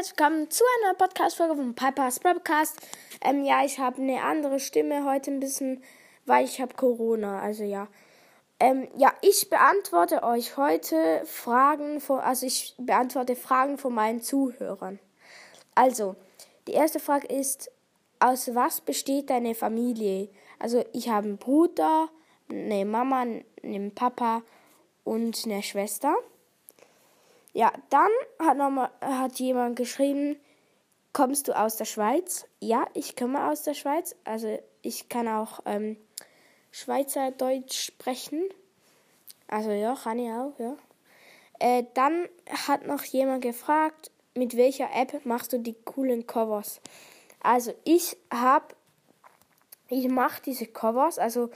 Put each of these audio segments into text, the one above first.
herzlich willkommen zu einer Podcast-Folge von Piper's Podcast. Ähm, ja, ich habe eine andere Stimme heute ein bisschen, weil ich habe Corona, also ja. Ähm, ja, ich beantworte euch heute Fragen von, also ich beantworte Fragen von meinen Zuhörern. Also, die erste Frage ist, aus was besteht deine Familie? Also, ich habe einen Bruder, eine Mama, einen Papa und eine Schwester. Ja, dann hat, noch mal, hat jemand geschrieben, kommst du aus der Schweiz? Ja, ich komme aus der Schweiz. Also ich kann auch ähm, Schweizerdeutsch sprechen. Also ja, kann ich auch, ja. Äh, dann hat noch jemand gefragt, mit welcher App machst du die coolen Covers? Also ich habe, ich mache diese Covers, also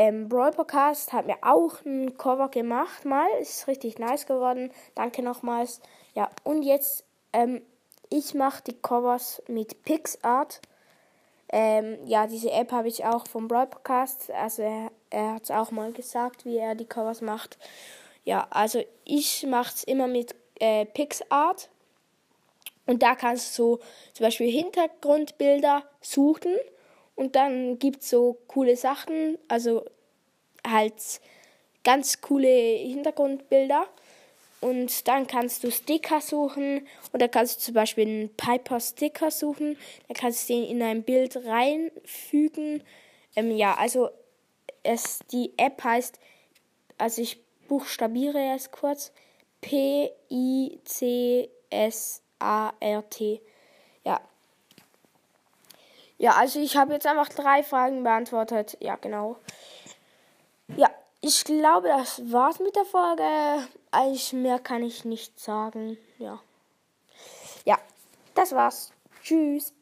ähm, Brawl Podcast hat mir auch ein Cover gemacht mal. Ist richtig nice geworden. Danke nochmals. Ja, und jetzt, ähm, ich mache die Covers mit PixArt. Ähm, ja, diese App habe ich auch vom Brawl Podcast. Also er, er hat es auch mal gesagt, wie er die Covers macht. Ja, also ich mache es immer mit äh, PixArt. Und da kannst du zum Beispiel Hintergrundbilder suchen und dann gibt es so coole Sachen, also halt ganz coole Hintergrundbilder. Und dann kannst du Sticker suchen und da kannst du zum Beispiel einen Piper Sticker suchen. Dann kannst du den in ein Bild reinfügen. Ähm, ja, also es, die App heißt, also ich buchstabiere es kurz, P-I-C-S-A-R-T. Ja, ja, also ich habe jetzt einfach drei Fragen beantwortet. Ja, genau. Ja, ich glaube, das war's mit der Folge. Eigentlich mehr kann ich nicht sagen. Ja. Ja, das war's. Tschüss.